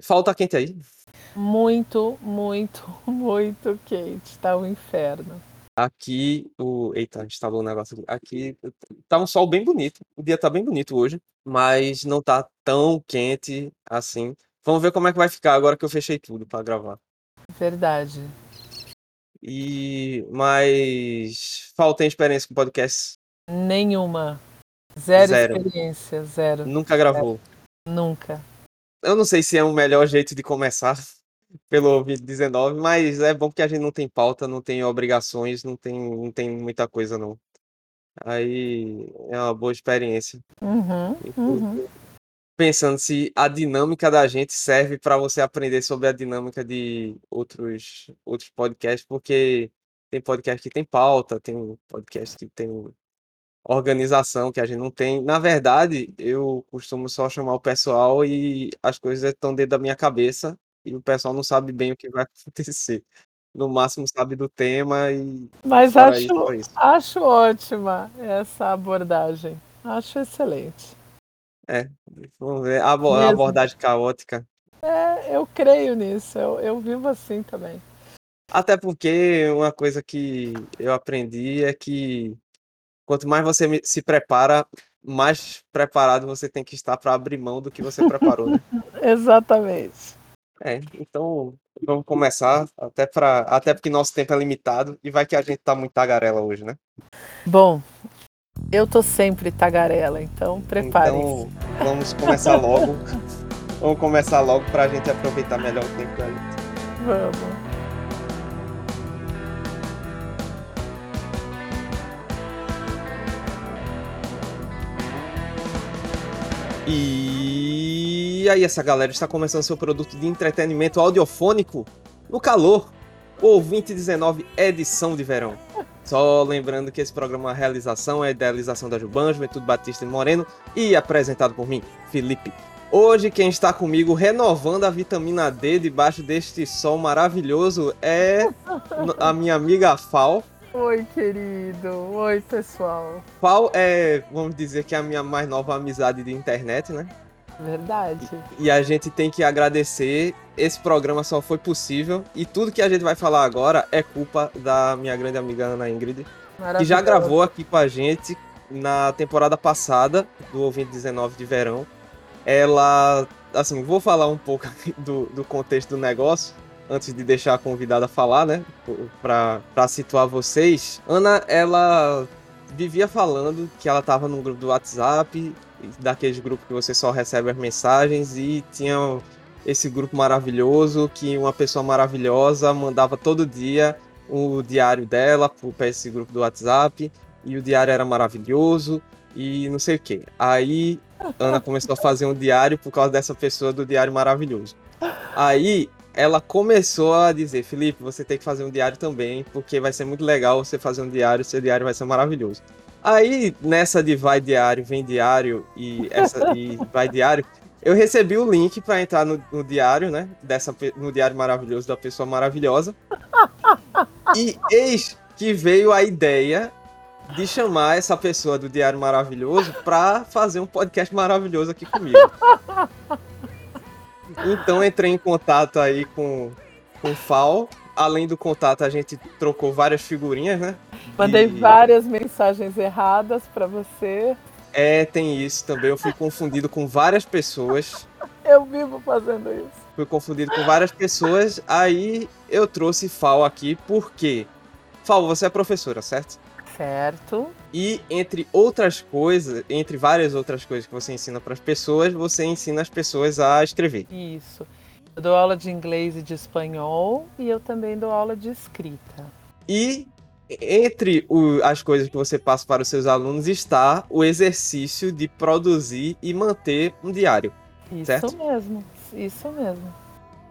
Falta quente aí? Muito, muito, muito quente. Tá um inferno. Aqui, o. Eita, instalou um negócio aqui. Aqui tá um sol bem bonito. O dia tá bem bonito hoje, mas não tá tão quente assim. Vamos ver como é que vai ficar agora que eu fechei tudo para gravar. Verdade. E. Mas. Falta experiência com podcast? Nenhuma. Zero, zero. experiência, zero. Nunca gravou? Zero. Nunca. Eu não sei se é o melhor jeito de começar pelo Covid-19, mas é bom porque a gente não tem pauta, não tem obrigações, não tem, não tem muita coisa, não. Aí é uma boa experiência. Uhum, uhum. Pensando se a dinâmica da gente serve para você aprender sobre a dinâmica de outros, outros podcasts, porque tem podcast que tem pauta, tem podcast que tem organização que a gente não tem. Na verdade, eu costumo só chamar o pessoal e as coisas estão dentro da minha cabeça e o pessoal não sabe bem o que vai acontecer. No máximo sabe do tema e. Mas acho, isso, acho ótima essa abordagem. Acho excelente. É, vamos ver. A, a abordagem caótica. É, eu creio nisso. Eu, eu vivo assim também. Até porque uma coisa que eu aprendi é que quanto mais você se prepara, mais preparado você tem que estar para abrir mão do que você preparou. Né? Exatamente. É, então vamos começar, até, pra, até porque nosso tempo é limitado e vai que a gente tá muito tagarela hoje, né? Bom, eu tô sempre tagarela, então preparem Então vamos começar logo. vamos começar logo pra gente aproveitar melhor o tempo da gente. Vamos. E aí, essa galera está começando seu produto de entretenimento audiofônico no calor. O 2019 edição de verão. Só lembrando que esse programa é uma realização é a idealização da Juban, Juventude Batista e Moreno e apresentado por mim, Felipe. Hoje quem está comigo renovando a vitamina D debaixo deste sol maravilhoso é a minha amiga Fal. Oi, querido. Oi, pessoal. Qual é, vamos dizer que é a minha mais nova amizade de internet, né? Verdade. E, e a gente tem que agradecer. Esse programa só foi possível. E tudo que a gente vai falar agora é culpa da minha grande amiga Ana Ingrid, que já gravou aqui com a gente na temporada passada do Ouvinte 19 de verão. Ela, assim, vou falar um pouco do, do contexto do negócio antes de deixar a convidada falar, né? Pra situar vocês. Ana, ela vivia falando que ela tava num grupo do WhatsApp, daqueles grupos que você só recebe as mensagens, e tinha esse grupo maravilhoso que uma pessoa maravilhosa mandava todo dia o diário dela para esse grupo do WhatsApp, e o diário era maravilhoso, e não sei o que. Aí Ana começou a fazer um diário por causa dessa pessoa do diário maravilhoso. Aí ela começou a dizer, Felipe, você tem que fazer um diário também, porque vai ser muito legal você fazer um diário, seu diário vai ser maravilhoso. Aí, nessa de vai diário, vem diário e essa e vai diário, eu recebi o link para entrar no, no, diário, né? Dessa, no diário maravilhoso da pessoa maravilhosa. E eis que veio a ideia de chamar essa pessoa do Diário Maravilhoso para fazer um podcast maravilhoso aqui comigo. Então entrei em contato aí com, com o FAO. Além do contato, a gente trocou várias figurinhas, né? Mandei e... várias mensagens erradas para você. É, tem isso também. Eu fui confundido com várias pessoas. Eu vivo fazendo isso. Fui confundido com várias pessoas. Aí eu trouxe FAO aqui porque. FAO, você é professora, certo? Certo. E entre outras coisas, entre várias outras coisas que você ensina para as pessoas, você ensina as pessoas a escrever. Isso. Eu dou aula de inglês e de espanhol e eu também dou aula de escrita. E entre o, as coisas que você passa para os seus alunos está o exercício de produzir e manter um diário. Isso certo? mesmo, isso mesmo.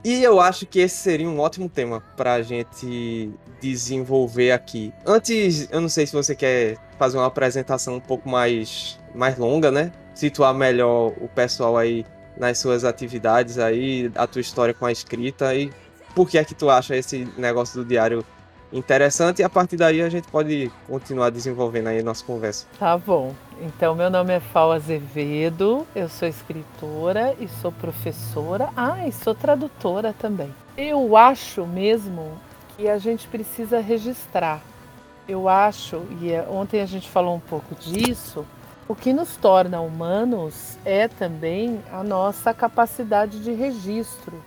E eu acho que esse seria um ótimo tema para a gente desenvolver aqui. Antes, eu não sei se você quer fazer uma apresentação um pouco mais, mais longa, né? Situar melhor o pessoal aí nas suas atividades aí, a tua história com a escrita e por que é que tu acha esse negócio do diário interessante e a partir daí a gente pode continuar desenvolvendo aí a nossa conversa. Tá bom. Então, meu nome é Fal Azevedo, eu sou escritora e sou professora. Ah, e sou tradutora também. Eu acho mesmo que a gente precisa registrar. Eu acho, e é, ontem a gente falou um pouco disso, o que nos torna humanos é também a nossa capacidade de registro.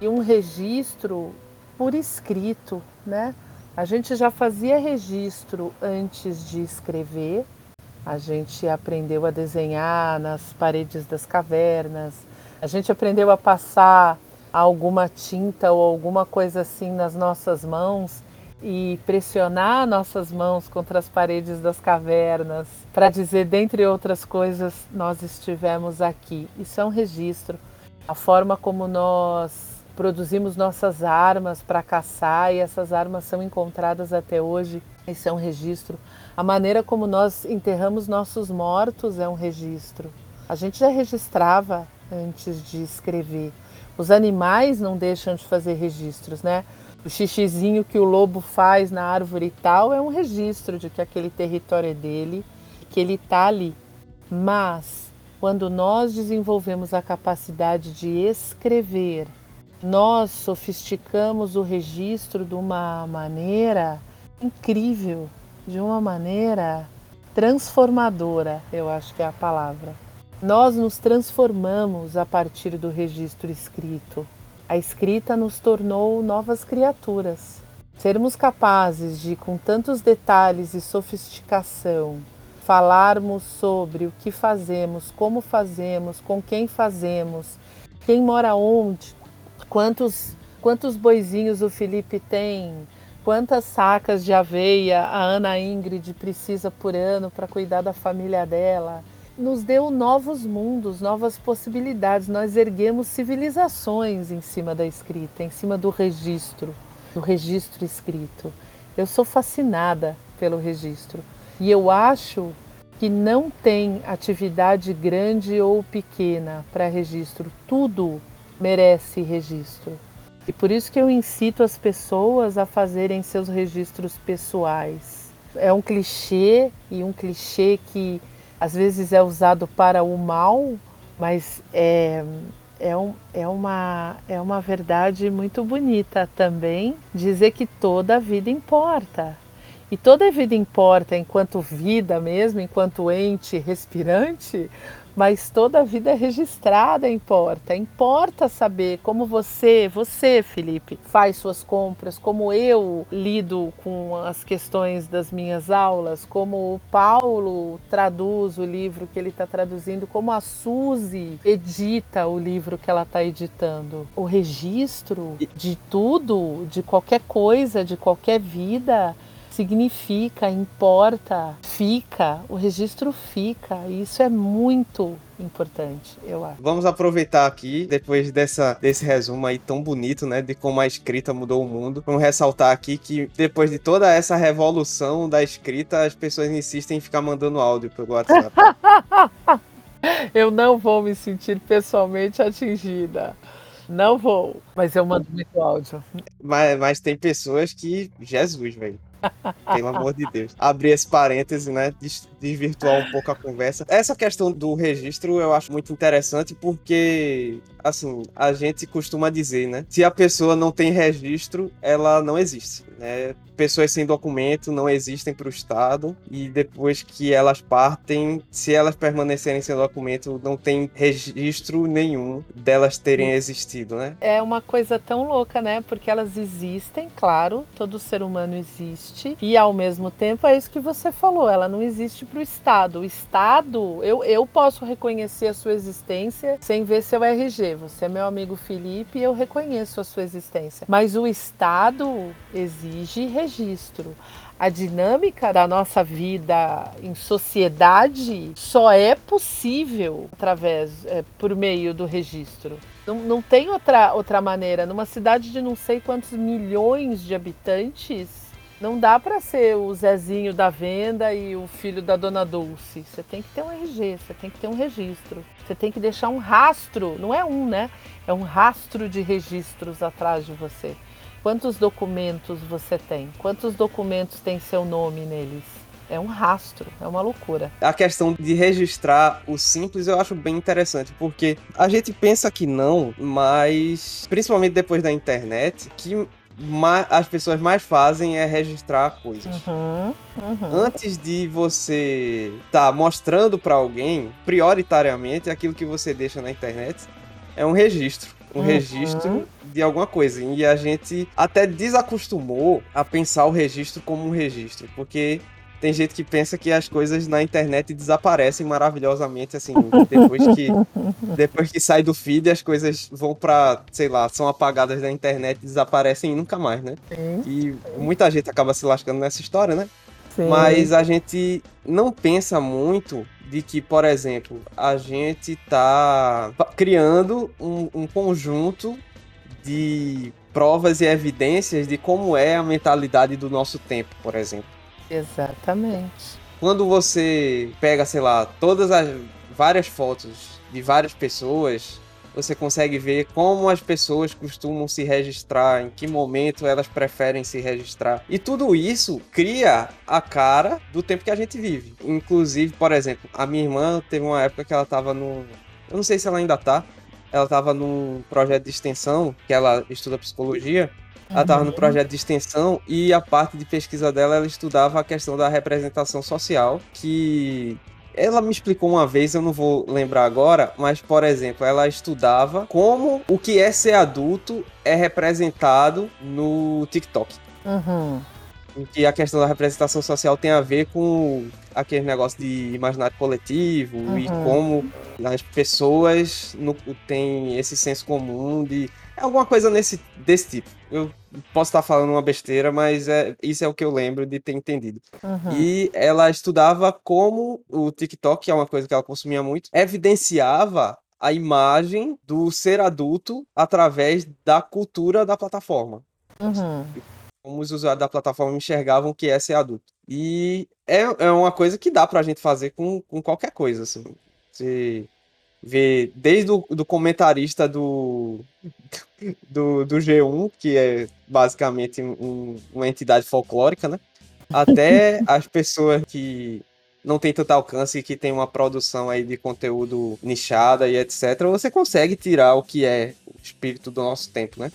E um registro por escrito, né? A gente já fazia registro antes de escrever, a gente aprendeu a desenhar nas paredes das cavernas, a gente aprendeu a passar alguma tinta ou alguma coisa assim nas nossas mãos e pressionar nossas mãos contra as paredes das cavernas para dizer, dentre outras coisas, nós estivemos aqui. Isso é um registro. A forma como nós produzimos nossas armas para caçar e essas armas são encontradas até hoje. Esse é um registro. A maneira como nós enterramos nossos mortos é um registro. A gente já registrava antes de escrever. Os animais não deixam de fazer registros, né? O xixizinho que o lobo faz na árvore e tal é um registro de que aquele território é dele, que ele está ali. Mas quando nós desenvolvemos a capacidade de escrever, nós sofisticamos o registro de uma maneira incrível, de uma maneira transformadora, eu acho que é a palavra. Nós nos transformamos a partir do registro escrito. A escrita nos tornou novas criaturas. Sermos capazes de, com tantos detalhes e sofisticação, falarmos sobre o que fazemos, como fazemos, com quem fazemos, quem mora onde, Quantos, quantos boizinhos o Felipe tem? Quantas sacas de aveia a Ana Ingrid precisa por ano para cuidar da família dela? Nos deu novos mundos, novas possibilidades. Nós erguemos civilizações em cima da escrita, em cima do registro, do registro escrito. Eu sou fascinada pelo registro e eu acho que não tem atividade grande ou pequena para registro. Tudo merece registro. E por isso que eu incito as pessoas a fazerem seus registros pessoais. É um clichê e um clichê que às vezes é usado para o mal, mas é, é, um, é, uma, é uma verdade muito bonita também dizer que toda a vida importa. E toda a vida importa enquanto vida mesmo, enquanto ente respirante, mas toda a vida registrada importa. Importa saber como você, você, Felipe, faz suas compras, como eu lido com as questões das minhas aulas, como o Paulo traduz o livro que ele está traduzindo, como a Suzy edita o livro que ela está editando. O registro de tudo, de qualquer coisa, de qualquer vida, significa, importa, fica, o registro fica. E isso é muito importante, eu acho. Vamos aproveitar aqui, depois dessa, desse resumo aí tão bonito, né, de como a escrita mudou o mundo. Vamos ressaltar aqui que depois de toda essa revolução da escrita, as pessoas insistem em ficar mandando áudio pelo WhatsApp. eu não vou me sentir pessoalmente atingida. Não vou, mas eu mando muito áudio. Mas, mas tem pessoas que. Jesus, velho. Pelo amor de Deus. Abrir esse parêntese, né? Desvirtuar um pouco a conversa. Essa questão do registro eu acho muito interessante porque, assim, a gente costuma dizer, né? Se a pessoa não tem registro, ela não existe. Né? Pessoas sem documento não existem para o Estado e depois que elas partem, se elas permanecerem sem documento, não tem registro nenhum delas terem existido, né? É uma coisa tão louca, né? Porque elas existem, claro, todo ser humano existe e ao mesmo tempo é isso que você falou, ela não existe para o Estado. O Estado, eu, eu posso reconhecer a sua existência sem ver seu RG. Você é meu amigo Felipe e eu reconheço a sua existência. Mas o Estado existe exige registro. A dinâmica da nossa vida em sociedade só é possível através, é, por meio do registro. Não, não tem outra, outra maneira. Numa cidade de não sei quantos milhões de habitantes, não dá para ser o Zezinho da venda e o filho da dona Dulce. Você tem que ter um RG, você tem que ter um registro. Você tem que deixar um rastro, não é um, né? É um rastro de registros atrás de você. Quantos documentos você tem? Quantos documentos tem seu nome neles? É um rastro, é uma loucura. A questão de registrar o simples eu acho bem interessante, porque a gente pensa que não, mas principalmente depois da internet, que as pessoas mais fazem é registrar coisas. Uhum, uhum. Antes de você estar tá mostrando para alguém, prioritariamente, aquilo que você deixa na internet é um registro. Um uhum. registro de alguma coisa. E a gente até desacostumou a pensar o registro como um registro, porque tem gente que pensa que as coisas na internet desaparecem maravilhosamente, assim, depois que, depois que sai do feed, as coisas vão para, sei lá, são apagadas da internet, desaparecem e nunca mais, né? Sim. E muita gente acaba se lascando nessa história, né? Sim. Mas a gente não pensa muito de que, por exemplo, a gente tá criando um, um conjunto de provas e evidências de como é a mentalidade do nosso tempo, por exemplo. Exatamente. Quando você pega, sei lá, todas as várias fotos de várias pessoas, você consegue ver como as pessoas costumam se registrar, em que momento elas preferem se registrar. E tudo isso cria a cara do tempo que a gente vive. Inclusive, por exemplo, a minha irmã teve uma época que ela estava no. Eu não sei se ela ainda tá. Ela estava num projeto de extensão, que ela estuda psicologia, ela estava no projeto de extensão e a parte de pesquisa dela ela estudava a questão da representação social, que ela me explicou uma vez, eu não vou lembrar agora, mas por exemplo, ela estudava como o que é ser adulto é representado no TikTok. Uhum. Que a questão da representação social tem a ver com aquele negócio de imaginário coletivo uhum. e como as pessoas no, têm esse senso comum de é alguma coisa nesse, desse tipo. Eu posso estar falando uma besteira, mas é, isso é o que eu lembro de ter entendido. Uhum. E ela estudava como o TikTok, que é uma coisa que ela consumia muito, evidenciava a imagem do ser adulto através da cultura da plataforma. Uhum. Como os usuários da plataforma enxergavam que é ser adulto. E é, é uma coisa que dá pra gente fazer com, com qualquer coisa, assim. Se ver desde o do comentarista do, do, do G1, que é basicamente um, uma entidade folclórica, né? Até as pessoas que não tem tanto alcance e que tem uma produção aí de conteúdo nichada e etc, você consegue tirar o que é o espírito do nosso tempo, né?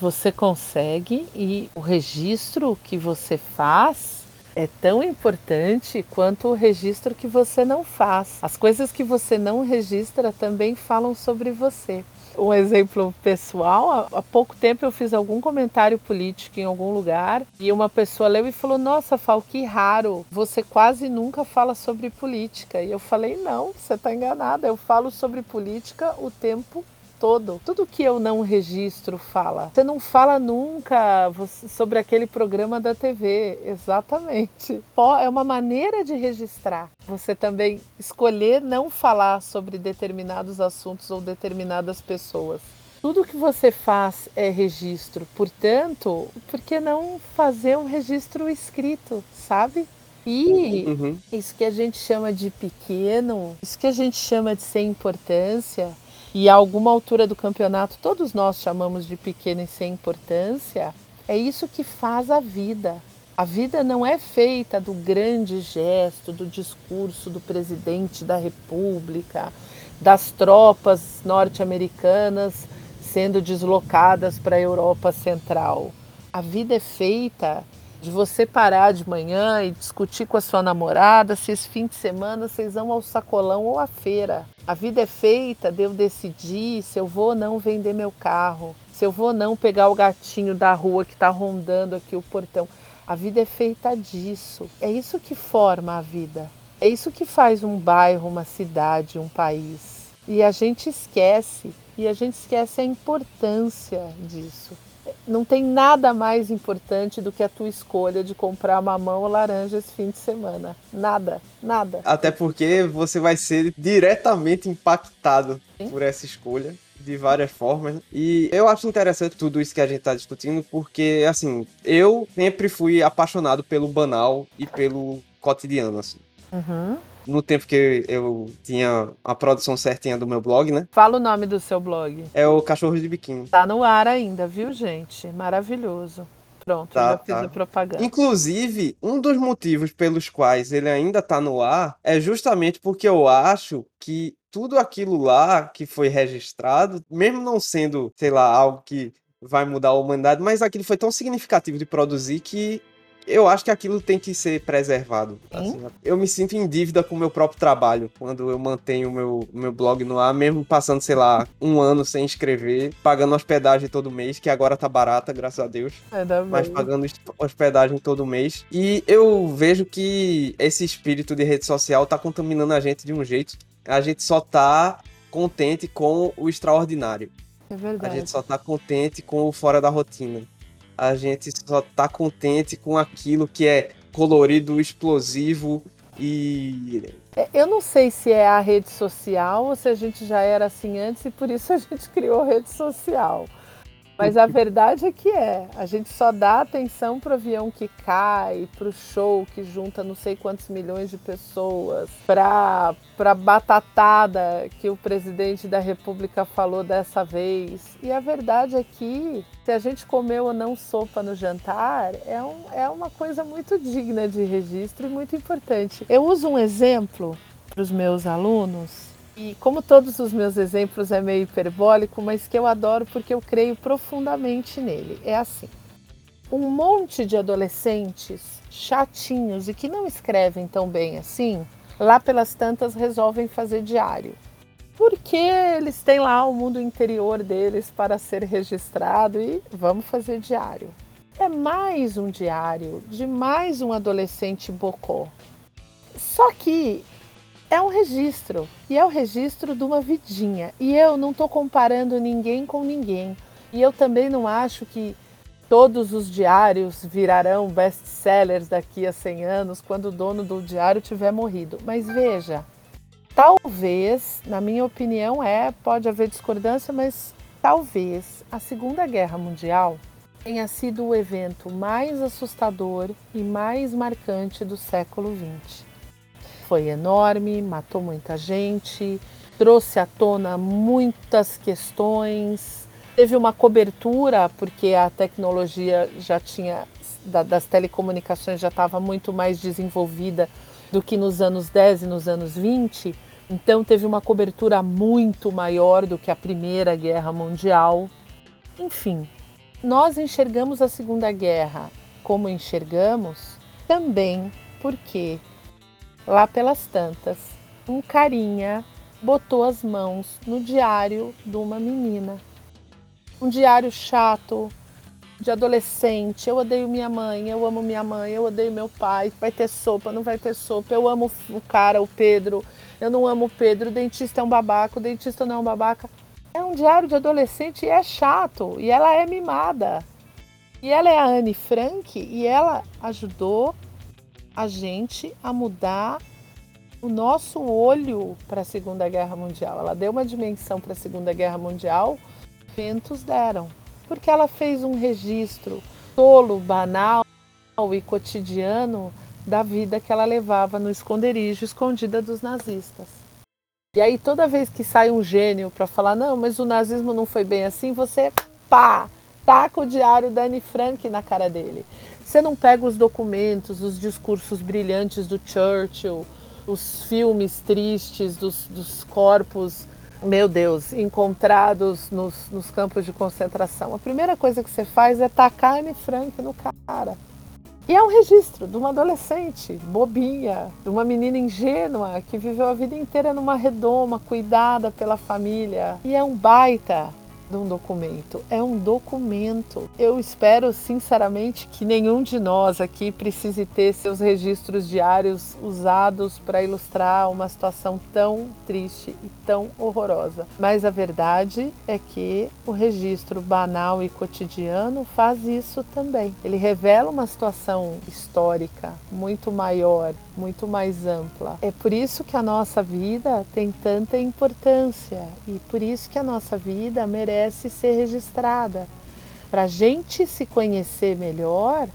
Você consegue e o registro que você faz é tão importante quanto o registro que você não faz. As coisas que você não registra também falam sobre você. Um exemplo pessoal, há pouco tempo eu fiz algum comentário político em algum lugar e uma pessoa leu e falou: Nossa, Fal, que raro, você quase nunca fala sobre política. E eu falei: Não, você está enganada, eu falo sobre política o tempo todo. Tudo que eu não registro fala. Você não fala nunca sobre aquele programa da TV. Exatamente. É uma maneira de registrar. Você também escolher não falar sobre determinados assuntos ou determinadas pessoas. Tudo que você faz é registro. Portanto, por que não fazer um registro escrito, sabe? E uhum. isso que a gente chama de pequeno, isso que a gente chama de sem importância, e a alguma altura do campeonato todos nós chamamos de pequeno e sem importância, é isso que faz a vida. A vida não é feita do grande gesto, do discurso do presidente da República, das tropas norte-americanas sendo deslocadas para a Europa Central. A vida é feita de você parar de manhã e discutir com a sua namorada se esse fim de semana vocês vão ao sacolão ou à feira. A vida é feita de eu decidir se eu vou ou não vender meu carro, se eu vou ou não pegar o gatinho da rua que está rondando aqui o portão. A vida é feita disso. É isso que forma a vida. É isso que faz um bairro, uma cidade, um país. E a gente esquece. E a gente esquece a importância disso não tem nada mais importante do que a tua escolha de comprar mamão ou laranja esse fim de semana. Nada, nada. Até porque você vai ser diretamente impactado Sim. por essa escolha de várias formas. E eu acho interessante tudo isso que a gente está discutindo, porque, assim, eu sempre fui apaixonado pelo banal e pelo cotidiano, assim. Uhum. No tempo que eu tinha a produção certinha do meu blog, né? Fala o nome do seu blog. É o Cachorro de Biquíni. Tá no ar ainda, viu, gente? Maravilhoso. Pronto, tá, já fiz tá. a propaganda. Inclusive, um dos motivos pelos quais ele ainda tá no ar é justamente porque eu acho que tudo aquilo lá que foi registrado, mesmo não sendo, sei lá, algo que vai mudar a humanidade, mas aquilo foi tão significativo de produzir que eu acho que aquilo tem que ser preservado. Assim, eu me sinto em dívida com o meu próprio trabalho quando eu mantenho o meu, meu blog no ar, mesmo passando, sei lá, um ano sem escrever, pagando hospedagem todo mês, que agora tá barata, graças a Deus. mas pagando hospedagem todo mês. E eu vejo que esse espírito de rede social tá contaminando a gente de um jeito. A gente só tá contente com o extraordinário. É verdade. A gente só tá contente com o fora da rotina a gente só tá contente com aquilo que é colorido, explosivo e. É, eu não sei se é a rede social ou se a gente já era assim antes e por isso a gente criou rede social. Mas a verdade é que é. A gente só dá atenção para o avião que cai, para o show que junta não sei quantos milhões de pessoas, para a batatada que o presidente da República falou dessa vez. E a verdade é que se a gente comeu ou não sopa no jantar, é, um, é uma coisa muito digna de registro e muito importante. Eu uso um exemplo para os meus alunos e como todos os meus exemplos é meio hiperbólico, mas que eu adoro porque eu creio profundamente nele. É assim: um monte de adolescentes chatinhos e que não escrevem tão bem assim, lá pelas tantas resolvem fazer diário. Porque eles têm lá o mundo interior deles para ser registrado e vamos fazer diário. É mais um diário de mais um adolescente bocó. Só que é um registro. E é o registro de uma vidinha. E eu não estou comparando ninguém com ninguém. E eu também não acho que todos os diários virarão best-sellers daqui a 100 anos, quando o dono do diário tiver morrido. Mas veja, talvez, na minha opinião, é, pode haver discordância, mas talvez a Segunda Guerra Mundial tenha sido o evento mais assustador e mais marcante do século XX foi enorme, matou muita gente, trouxe à tona muitas questões, teve uma cobertura, porque a tecnologia já tinha, das telecomunicações já estava muito mais desenvolvida do que nos anos 10 e nos anos 20, então teve uma cobertura muito maior do que a Primeira Guerra Mundial. Enfim, nós enxergamos a Segunda Guerra como enxergamos também porque Lá pelas tantas, um carinha botou as mãos no diário de uma menina. Um diário chato, de adolescente. Eu odeio minha mãe, eu amo minha mãe, eu odeio meu pai. Vai ter sopa, não vai ter sopa. Eu amo o cara, o Pedro. Eu não amo o Pedro. O dentista é um babaca, o dentista não é um babaca. É um diário de adolescente e é chato. E ela é mimada. E ela é a Anne Frank e ela ajudou a gente a mudar o nosso olho para a Segunda Guerra Mundial. Ela deu uma dimensão para a Segunda Guerra Mundial, ventos deram, porque ela fez um registro tolo, banal e cotidiano da vida que ela levava no esconderijo escondida dos nazistas. E aí toda vez que sai um gênio para falar não, mas o nazismo não foi bem assim, você pá, taca o diário da Anne Frank na cara dele. Você não pega os documentos, os discursos brilhantes do Churchill, os filmes tristes dos, dos corpos, meu Deus, encontrados nos, nos, campos de concentração. A primeira coisa que você faz é tacar Anne Frank no cara. E é um registro de uma adolescente bobinha, de uma menina ingênua que viveu a vida inteira numa redoma, cuidada pela família. E é um baita de um documento. É um documento. Eu espero sinceramente que nenhum de nós aqui precise ter seus registros diários usados para ilustrar uma situação tão triste e tão horrorosa. Mas a verdade é que o registro banal e cotidiano faz isso também. Ele revela uma situação histórica muito maior, muito mais ampla. É por isso que a nossa vida tem tanta importância e por isso que a nossa vida merece ser registrada. Para a gente se conhecer melhor,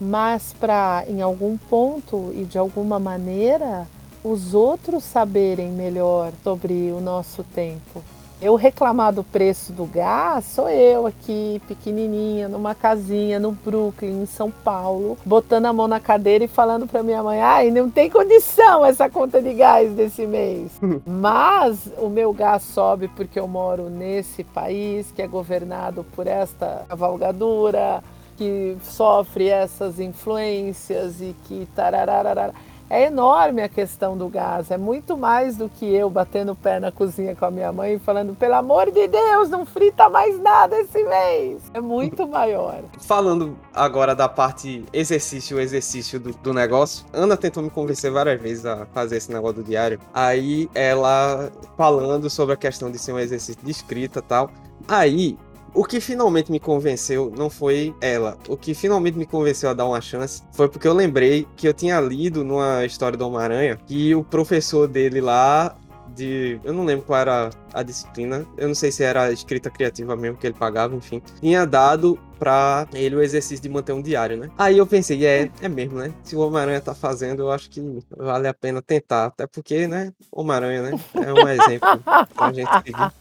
mas para, em algum ponto e de alguma maneira, os outros saberem melhor sobre o nosso tempo. Eu reclamar do preço do gás, sou eu aqui, pequenininha, numa casinha no Brooklyn, em São Paulo, botando a mão na cadeira e falando para minha mãe: ai, não tem condição essa conta de gás desse mês. Mas o meu gás sobe porque eu moro nesse país que é governado por esta cavalgadura, que sofre essas influências e que tarararara. É enorme a questão do gás, é muito mais do que eu batendo o pé na cozinha com a minha mãe e falando, pelo amor de Deus, não frita mais nada esse mês. É muito maior. Falando agora da parte exercício, exercício do, do negócio, Ana tentou me convencer várias vezes a fazer esse negócio do diário. Aí ela falando sobre a questão de ser um exercício de escrita e tal. Aí o que finalmente me convenceu não foi ela. O que finalmente me convenceu a dar uma chance foi porque eu lembrei que eu tinha lido numa história do Homem-Aranha que o professor dele lá de. Eu não lembro qual era a disciplina. Eu não sei se era escrita criativa mesmo que ele pagava, enfim. Tinha dado pra ele o exercício de manter um diário, né? Aí eu pensei, é, é mesmo, né? Se o Homem-Aranha tá fazendo, eu acho que vale a pena tentar. Até porque, né? Homem-Aranha, né? É um exemplo pra gente seguir.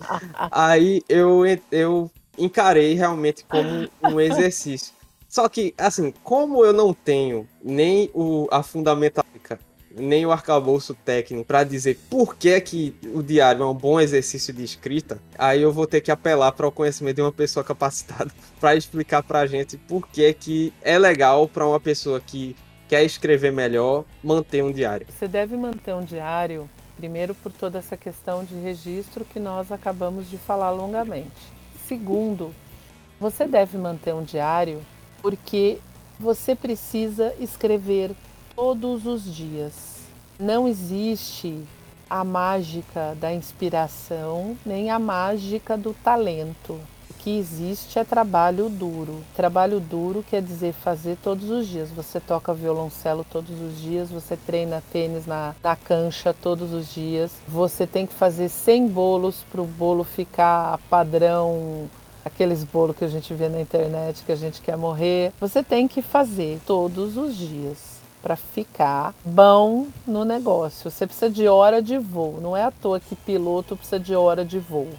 Aí eu, eu encarei realmente como um exercício. Só que, assim, como eu não tenho nem o, a fundamentática, nem o arcabouço técnico para dizer por que, que o diário é um bom exercício de escrita, aí eu vou ter que apelar para o conhecimento de uma pessoa capacitada para explicar para a gente por que, que é legal para uma pessoa que quer escrever melhor manter um diário. Você deve manter um diário, primeiro por toda essa questão de registro que nós acabamos de falar longamente. Segundo, você deve manter um diário porque você precisa escrever todos os dias. Não existe a mágica da inspiração, nem a mágica do talento. Que existe é trabalho duro. Trabalho duro quer dizer fazer todos os dias. Você toca violoncelo todos os dias, você treina tênis na, na cancha todos os dias. Você tem que fazer 100 bolos para o bolo ficar padrão aqueles bolos que a gente vê na internet que a gente quer morrer. Você tem que fazer todos os dias para ficar bom no negócio. Você precisa de hora de voo. Não é à toa que piloto precisa de hora de voo.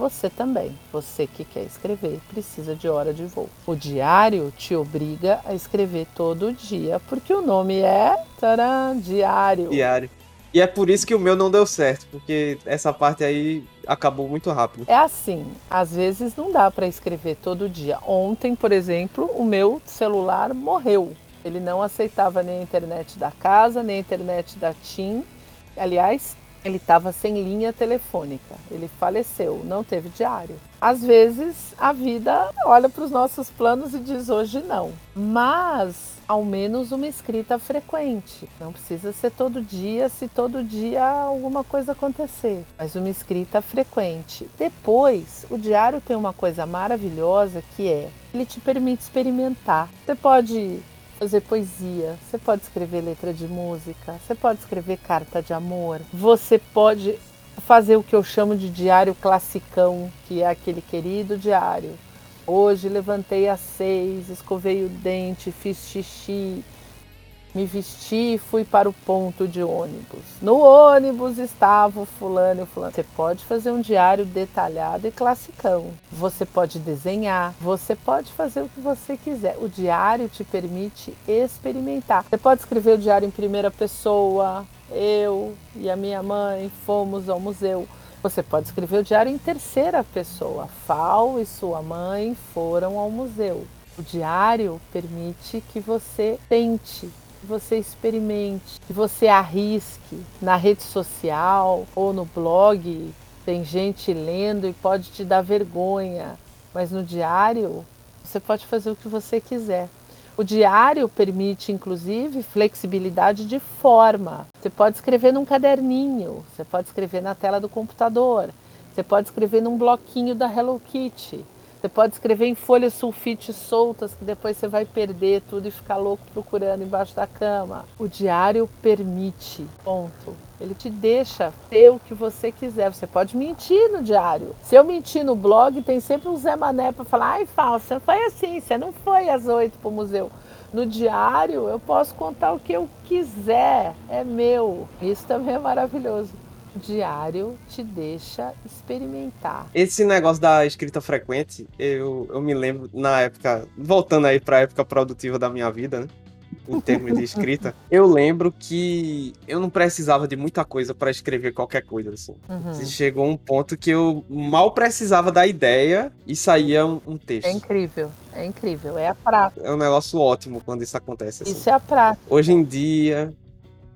Você também, você que quer escrever, precisa de hora de voo. O diário te obriga a escrever todo dia, porque o nome é taran, diário. Diário. E é por isso que o meu não deu certo, porque essa parte aí acabou muito rápido. É assim, às vezes não dá para escrever todo dia. Ontem, por exemplo, o meu celular morreu. Ele não aceitava nem a internet da casa, nem a internet da TIM. Aliás, ele estava sem linha telefônica. Ele faleceu, não teve diário. Às vezes a vida olha para os nossos planos e diz hoje não. Mas ao menos uma escrita frequente. Não precisa ser todo dia, se todo dia alguma coisa acontecer, mas uma escrita frequente. Depois, o diário tem uma coisa maravilhosa que é ele te permite experimentar. Você pode fazer poesia, você pode escrever letra de música, você pode escrever carta de amor, você pode fazer o que eu chamo de diário classicão, que é aquele querido diário. Hoje levantei às seis, escovei o dente, fiz xixi, me vesti e fui para o ponto de ônibus. No ônibus estava o fulano e o fulano. Você pode fazer um diário detalhado e classicão. Você pode desenhar, você pode fazer o que você quiser. O diário te permite experimentar. Você pode escrever o diário em primeira pessoa. Eu e a minha mãe fomos ao museu. Você pode escrever o diário em terceira pessoa. Fal e sua mãe foram ao museu. O diário permite que você tente que você experimente, que você arrisque na rede social ou no blog. Tem gente lendo e pode te dar vergonha, mas no diário você pode fazer o que você quiser. O diário permite, inclusive, flexibilidade de forma. Você pode escrever num caderninho, você pode escrever na tela do computador, você pode escrever num bloquinho da Hello Kitty. Você pode escrever em folhas sulfite soltas, que depois você vai perder tudo e ficar louco procurando embaixo da cama. O diário permite, ponto. Ele te deixa ter o que você quiser. Você pode mentir no diário. Se eu mentir no blog, tem sempre um Zé Mané para falar: ai, falsa, foi assim, você não foi às oito para o museu. No diário eu posso contar o que eu quiser, é meu. Isso também é maravilhoso diário te deixa experimentar. Esse negócio da escrita frequente, eu, eu me lembro na época, voltando aí para a época produtiva da minha vida, né? Em termos de escrita, eu lembro que eu não precisava de muita coisa para escrever qualquer coisa. Assim. Uhum. Chegou um ponto que eu mal precisava da ideia e saía um, um texto. É incrível, é incrível, é a prática. É um negócio ótimo quando isso acontece. Assim. Isso é a prática. Hoje em dia,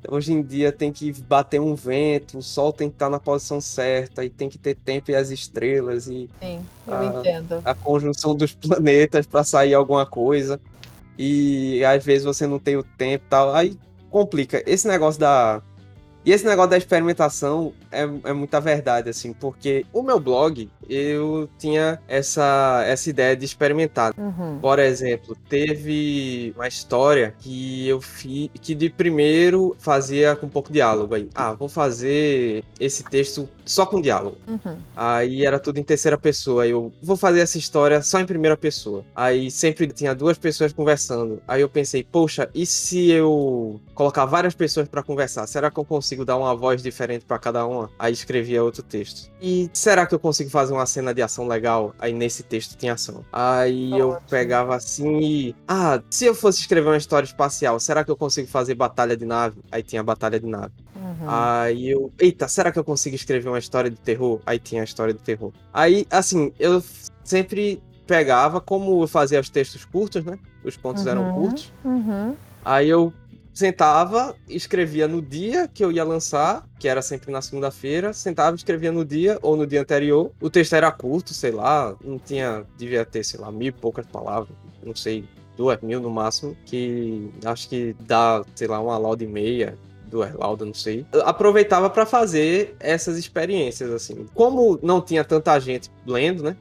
Hoje em dia tem que bater um vento, o sol tem que estar na posição certa, e tem que ter tempo e as estrelas e Sim, a, a conjunção dos planetas para sair alguma coisa. E às vezes você não tem o tempo tal. Aí complica. Esse negócio da e esse negócio da experimentação é, é muita verdade, assim, porque o meu blog, eu tinha essa, essa ideia de experimentar. Uhum. Por exemplo, teve uma história que eu fiz, que de primeiro fazia com um pouco de diálogo aí. Ah, vou fazer esse texto só com diálogo. Uhum. Aí era tudo em terceira pessoa. Eu vou fazer essa história só em primeira pessoa. Aí sempre tinha duas pessoas conversando. Aí eu pensei, poxa, e se eu colocar várias pessoas para conversar? Será que eu consigo consigo dar uma voz diferente para cada uma, aí escrevia outro texto. E será que eu consigo fazer uma cena de ação legal? Aí nesse texto tinha ação. Aí eu pegava assim e. Ah, se eu fosse escrever uma história espacial, será que eu consigo fazer batalha de nave? Aí tinha batalha de nave. Uhum. Aí eu. Eita, será que eu consigo escrever uma história de terror? Aí tinha a história de terror. Aí, assim, eu sempre pegava, como eu fazia os textos curtos, né? Os contos uhum. eram curtos. Uhum. Aí eu sentava, escrevia no dia que eu ia lançar, que era sempre na segunda-feira, sentava, escrevia no dia ou no dia anterior. O texto era curto, sei lá, não tinha, devia ter, sei lá, mil e poucas palavras, não sei, duas mil no máximo, que acho que dá, sei lá, uma lauda e meia, duas laudas, não sei. Aproveitava para fazer essas experiências, assim. Como não tinha tanta gente lendo, né?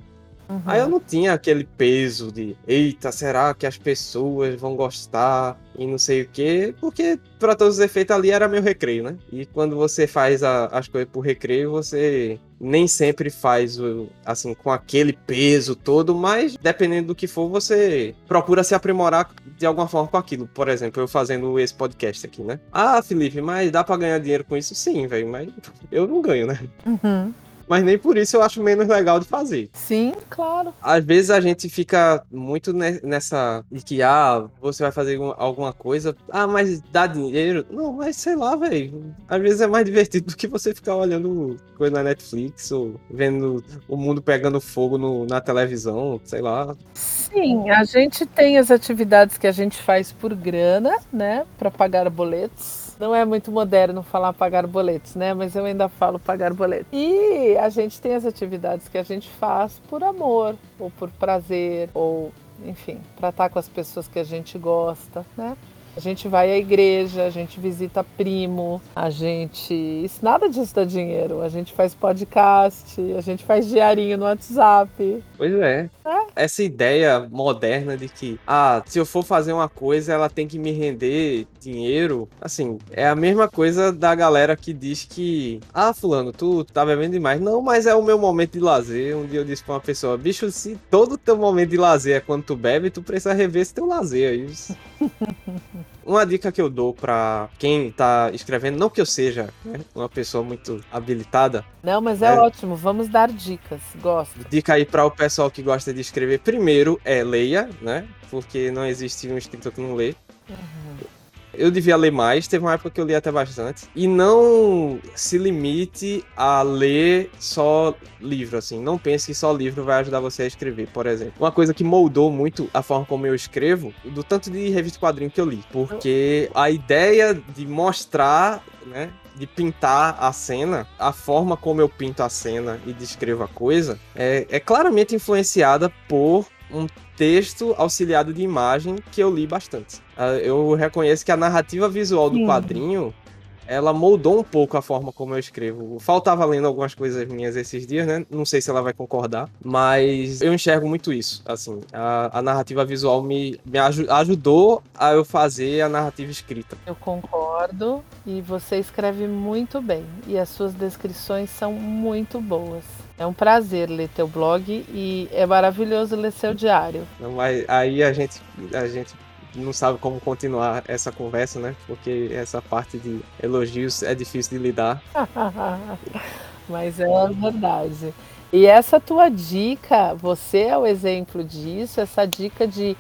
Uhum. Aí eu não tinha aquele peso de, eita, será que as pessoas vão gostar e não sei o quê, porque para todos os efeitos ali era meu recreio, né? E quando você faz a, as coisas por recreio, você nem sempre faz o, assim com aquele peso todo, mas dependendo do que for, você procura se aprimorar de alguma forma com aquilo. Por exemplo, eu fazendo esse podcast aqui, né? Ah, Felipe, mas dá para ganhar dinheiro com isso? Sim, velho, mas eu não ganho, né? Uhum mas nem por isso eu acho menos legal de fazer. Sim, claro. Às vezes a gente fica muito nessa de que, ah, você vai fazer alguma coisa, ah, mas dá dinheiro. Não, mas sei lá, velho. Às vezes é mais divertido do que você ficar olhando coisa na Netflix ou vendo o mundo pegando fogo no, na televisão, sei lá. Sim, a gente tem as atividades que a gente faz por grana, né, para pagar boletos não é muito moderno falar pagar boletos, né? Mas eu ainda falo pagar boletos. E a gente tem as atividades que a gente faz por amor, ou por prazer, ou enfim, para estar com as pessoas que a gente gosta, né? A gente vai à igreja, a gente visita primo, a gente. Isso nada disso dá dinheiro. A gente faz podcast, a gente faz diarinho no WhatsApp. Pois é. é. Essa ideia moderna de que, ah, se eu for fazer uma coisa, ela tem que me render dinheiro. Assim, é a mesma coisa da galera que diz que, ah, Fulano, tu tá bebendo demais. Não, mas é o meu momento de lazer. Um dia eu disse pra uma pessoa, bicho, se todo teu momento de lazer é quando tu bebe, tu precisa rever esse teu lazer aí. Uma dica que eu dou para quem tá escrevendo, não que eu seja né, uma pessoa muito habilitada. Não, mas é, é, ótimo, vamos dar dicas, gosto. Dica aí para o pessoal que gosta de escrever. Primeiro é leia, né? Porque não existe um escritor que não lê. Uhum. Eu devia ler mais, teve uma época que eu li até bastante. E não se limite a ler só livro, assim. Não pense que só livro vai ajudar você a escrever, por exemplo. Uma coisa que moldou muito a forma como eu escrevo, do tanto de revista quadrinho que eu li. Porque a ideia de mostrar, né, de pintar a cena, a forma como eu pinto a cena e descrevo a coisa, é, é claramente influenciada por um texto auxiliado de imagem que eu li bastante. Ah, eu reconheço que a narrativa visual do Sim. quadrinho ela moldou um pouco a forma como eu escrevo. Faltava lendo algumas coisas minhas esses dias, né? Não sei se ela vai concordar, mas eu enxergo muito isso. Assim, a, a narrativa visual me, me aj ajudou a eu fazer a narrativa escrita. Eu concordo e você escreve muito bem e as suas descrições são muito boas. É um prazer ler teu blog e é maravilhoso ler seu diário. Não, mas aí a gente, a gente não sabe como continuar essa conversa, né? Porque essa parte de elogios é difícil de lidar. Mas é verdade. E essa tua dica, você é o exemplo disso, essa dica de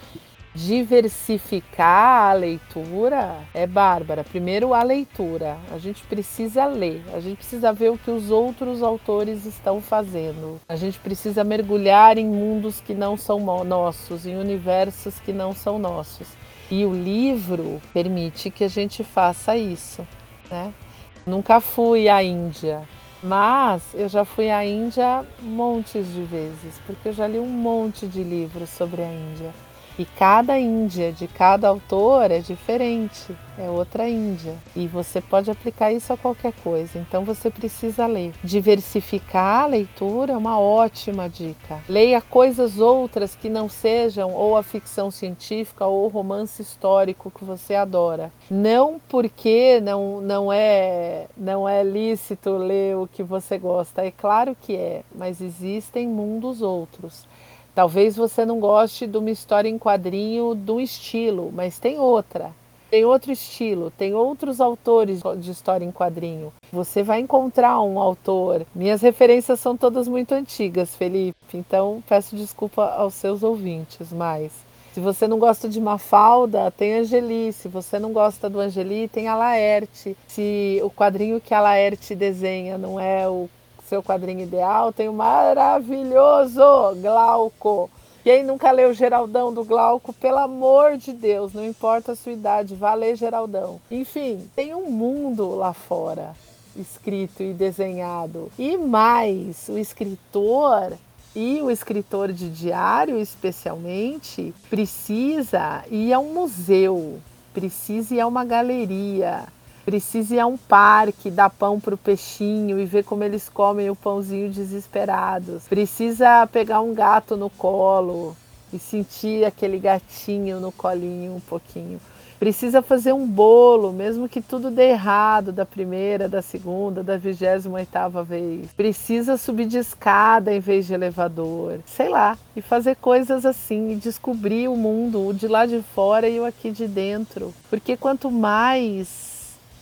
diversificar a leitura é bárbara. Primeiro, a leitura. A gente precisa ler, a gente precisa ver o que os outros autores estão fazendo. A gente precisa mergulhar em mundos que não são nossos, em universos que não são nossos. E o livro permite que a gente faça isso. Né? Nunca fui à Índia, mas eu já fui à Índia montes de vezes, porque eu já li um monte de livros sobre a Índia. E cada Índia de cada autor é diferente, é outra Índia. E você pode aplicar isso a qualquer coisa. Então você precisa ler. Diversificar a leitura é uma ótima dica. Leia coisas outras que não sejam ou a ficção científica ou o romance histórico que você adora. Não porque não, não é não é lícito ler o que você gosta. É claro que é, mas existem mundos outros. Talvez você não goste de uma história em quadrinho do estilo, mas tem outra. Tem outro estilo, tem outros autores de história em quadrinho. Você vai encontrar um autor. Minhas referências são todas muito antigas, Felipe, então peço desculpa aos seus ouvintes, mas se você não gosta de Mafalda, tem Angeli. Se você não gosta do Angeli, tem a Laerte. Se o quadrinho que a Laerte desenha não é o seu quadrinho ideal, tem o maravilhoso Glauco. Quem nunca leu Geraldão do Glauco, pelo amor de Deus, não importa a sua idade, vá ler Geraldão. Enfim, tem um mundo lá fora escrito e desenhado. E mais, o escritor e o escritor de diário, especialmente, precisa ir a um museu, precisa ir a uma galeria, Precisa ir a um parque, dar pão para o peixinho e ver como eles comem o pãozinho desesperados. Precisa pegar um gato no colo e sentir aquele gatinho no colinho um pouquinho. Precisa fazer um bolo, mesmo que tudo dê errado da primeira, da segunda, da vigésima oitava vez. Precisa subir de escada em vez de elevador. Sei lá, e fazer coisas assim, e descobrir o mundo, o de lá de fora e o aqui de dentro. Porque quanto mais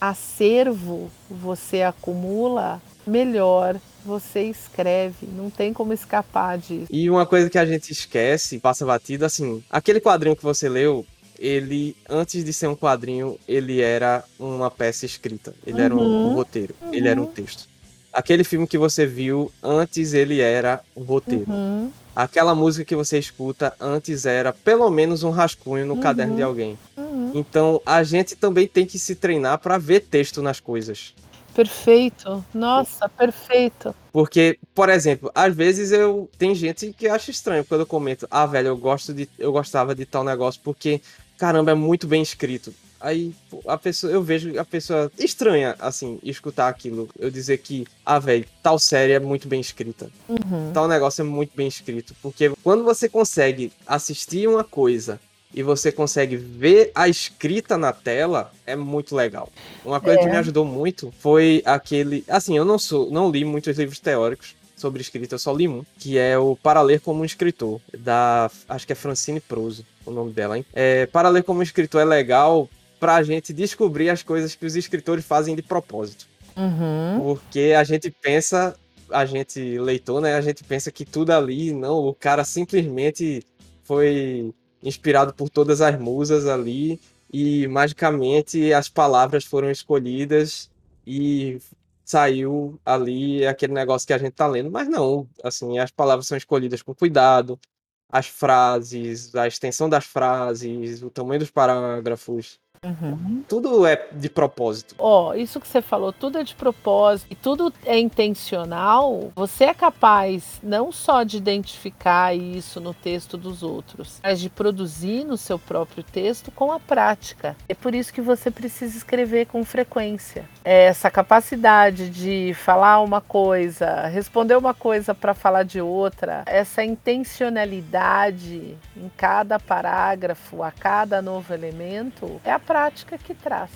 acervo você acumula, melhor você escreve, não tem como escapar disso. E uma coisa que a gente esquece, passa batido, assim, aquele quadrinho que você leu, ele, antes de ser um quadrinho, ele era uma peça escrita, ele uhum. era um, um uhum. roteiro, uhum. ele era um texto. Aquele filme que você viu, antes ele era um roteiro. Uhum. Aquela música que você escuta, antes era pelo menos um rascunho no caderno de uhum. alguém. Uhum. Então a gente também tem que se treinar para ver texto nas coisas. Perfeito. Nossa, perfeito. Porque, por exemplo, às vezes eu tem gente que acha estranho quando eu comento: "Ah, velho, eu gosto de eu gostava de tal negócio porque caramba, é muito bem escrito". Aí a pessoa, eu vejo a pessoa estranha, assim, escutar aquilo. Eu dizer que, ah, velho, tal série é muito bem escrita. Uhum. Tal negócio é muito bem escrito. Porque quando você consegue assistir uma coisa e você consegue ver a escrita na tela, é muito legal. Uma coisa é. que me ajudou muito foi aquele. Assim, eu não sou, não li muitos livros teóricos sobre escrita, eu só li um, que é o Para Ler como um Escritor, da. Acho que é Francine Proso, o nome dela, hein? É, Para Ler como um Escritor é legal pra gente descobrir as coisas que os escritores fazem de propósito. Uhum. Porque a gente pensa, a gente leitor, né? A gente pensa que tudo ali, não, o cara simplesmente foi inspirado por todas as musas ali e magicamente as palavras foram escolhidas e saiu ali aquele negócio que a gente tá lendo, mas não, assim, as palavras são escolhidas com cuidado, as frases, a extensão das frases, o tamanho dos parágrafos, Uhum. Tudo é de propósito. Ó, oh, isso que você falou, tudo é de propósito e tudo é intencional. Você é capaz não só de identificar isso no texto dos outros, mas de produzir no seu próprio texto com a prática. É por isso que você precisa escrever com frequência. É essa capacidade de falar uma coisa, responder uma coisa para falar de outra, essa intencionalidade em cada parágrafo, a cada novo elemento, é a prática que traz.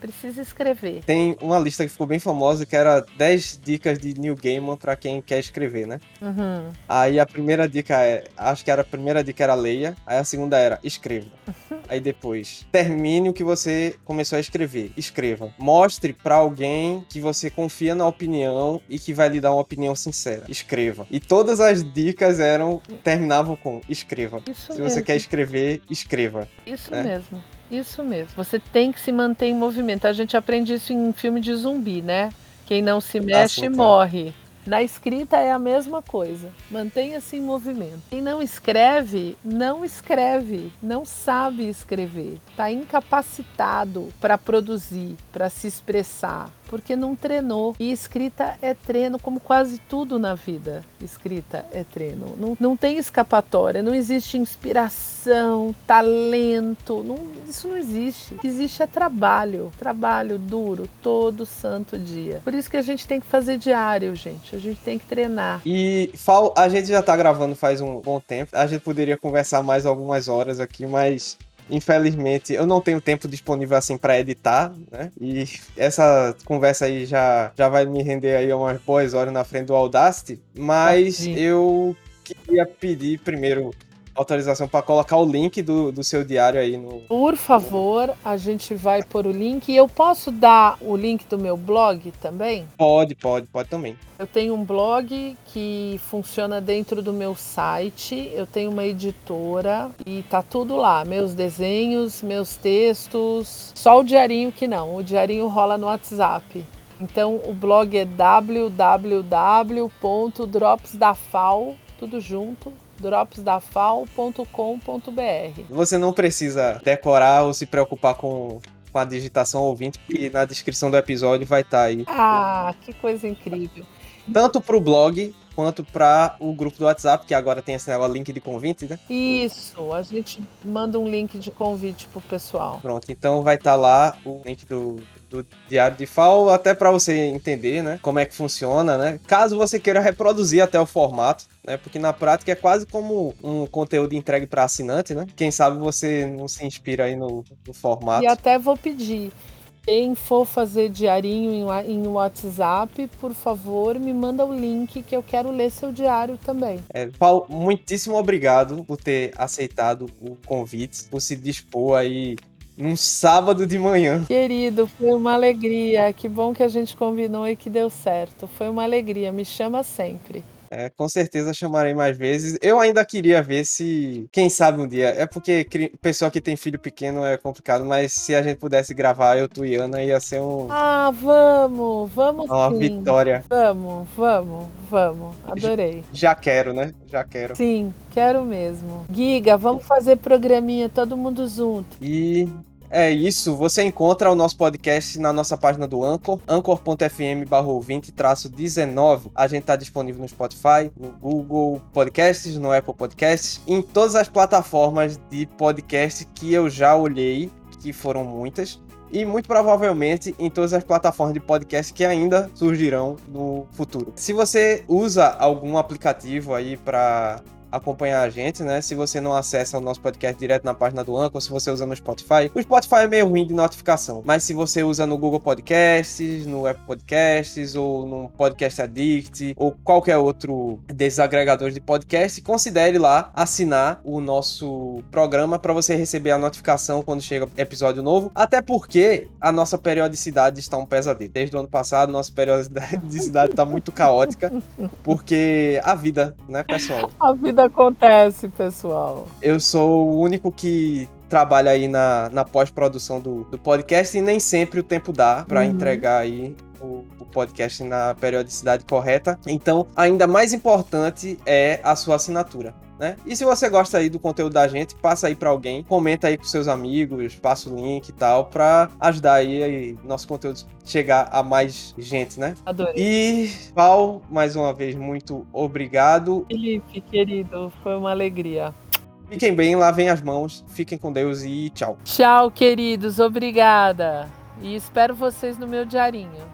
Precisa escrever. Tem uma lista que ficou bem famosa que era 10 dicas de New Gaiman para quem quer escrever, né? Uhum. Aí a primeira dica é, acho que era a primeira dica era leia, aí a segunda era escreva. Aí depois, termine o que você começou a escrever. Escreva. Mostre para alguém que você confia na opinião e que vai lhe dar uma opinião sincera. Escreva. E todas as dicas eram terminavam com escreva. Isso Se mesmo. você quer escrever, escreva. Isso é. mesmo. Isso mesmo. Você tem que se manter em movimento. A gente aprende isso em filme de zumbi, né? Quem não se mexe ah, morre. Na escrita é a mesma coisa. Mantenha-se em movimento. Quem não escreve, não escreve, não sabe escrever. Está incapacitado para produzir, para se expressar, porque não treinou. E escrita é treino, como quase tudo na vida. Escrita é treino. Não, não tem escapatória, não existe inspiração, talento. Não, isso não existe. Existe é trabalho. Trabalho duro todo santo dia. Por isso que a gente tem que fazer diário, gente. A gente tem que treinar. E Fal, a gente já tá gravando faz um bom tempo. A gente poderia conversar mais algumas horas aqui, mas Infelizmente, eu não tenho tempo disponível assim para editar, né? E essa conversa aí já, já vai me render aí umas boas horas na frente do Audacity, mas eu queria pedir primeiro autorização para colocar o link do, do seu diário aí no. Por favor, a gente vai pôr o link. E eu posso dar o link do meu blog também? Pode, pode, pode também. Eu tenho um blog que funciona dentro do meu site. Eu tenho uma editora e tá tudo lá. Meus desenhos, meus textos. Só o diarinho que não. O diarinho rola no WhatsApp. Então o blog é www.dropsdafal, tudo junto, dropsdafal.com.br. Você não precisa decorar ou se preocupar com com a digitação ouvinte, porque na descrição do episódio vai estar tá aí. Ah, que coisa incrível. Tanto para o blog quanto para o grupo do WhatsApp, que agora tem esse negócio, link de convite, né? Isso, a gente manda um link de convite pro pessoal. Pronto, então vai estar tá lá o link do, do Diário de FAO, até para você entender, né, como é que funciona, né? Caso você queira reproduzir até o formato, né? Porque na prática é quase como um conteúdo entregue para assinante, né? Quem sabe você não se inspira aí no, no formato. E até vou pedir, quem for fazer diarinho em, WhatsApp, por favor, me manda o link que eu quero ler seu diário também. É, Paulo, muitíssimo obrigado por ter aceitado o convite, por se dispor aí num sábado de manhã. Querido, foi uma alegria. Que bom que a gente combinou e que deu certo. Foi uma alegria. Me chama sempre. É, com certeza chamarei mais vezes. Eu ainda queria ver se, quem sabe um dia. É porque pessoa que tem filho pequeno é complicado, mas se a gente pudesse gravar eu, tu e Ana, ia ser um. Ah, vamos, vamos. Uma sim. vitória. Vamos, vamos, vamos. Adorei. Já quero, né? Já quero. Sim, quero mesmo. Giga, vamos fazer programinha todo mundo junto. E é isso, você encontra o nosso podcast na nossa página do Anchor, anchor.fm ouvinte 19. A gente está disponível no Spotify, no Google Podcasts, no Apple Podcasts, em todas as plataformas de podcast que eu já olhei, que foram muitas e muito provavelmente em todas as plataformas de podcast que ainda surgirão no futuro. Se você usa algum aplicativo aí para acompanhar a gente, né? Se você não acessa o nosso podcast direto na página do Anchor, se você usa no Spotify, o Spotify é meio ruim de notificação, mas se você usa no Google Podcasts, no Apple Podcasts ou no Podcast Addict ou qualquer outro desses agregadores de podcast, considere lá assinar o nosso programa para você receber a notificação quando chega episódio novo, até porque a nossa periodicidade está um pesadelo. Desde o ano passado, nossa periodicidade está muito caótica, porque a vida, né, pessoal? A vida acontece, pessoal. Eu sou o único que trabalha aí na, na pós-produção do, do podcast e nem sempre o tempo dá para uhum. entregar aí o, podcast na periodicidade correta. Então, ainda mais importante é a sua assinatura. Né? E se você gosta aí do conteúdo da gente, passa aí para alguém, comenta aí com seus amigos, passa o link e tal, para ajudar aí, aí nosso conteúdo chegar a mais gente, né? Adorei. E, Val, mais uma vez, muito obrigado. Felipe, querido, foi uma alegria. Fiquem bem, lavem as mãos, fiquem com Deus e tchau. Tchau, queridos, obrigada. E espero vocês no meu diarinho.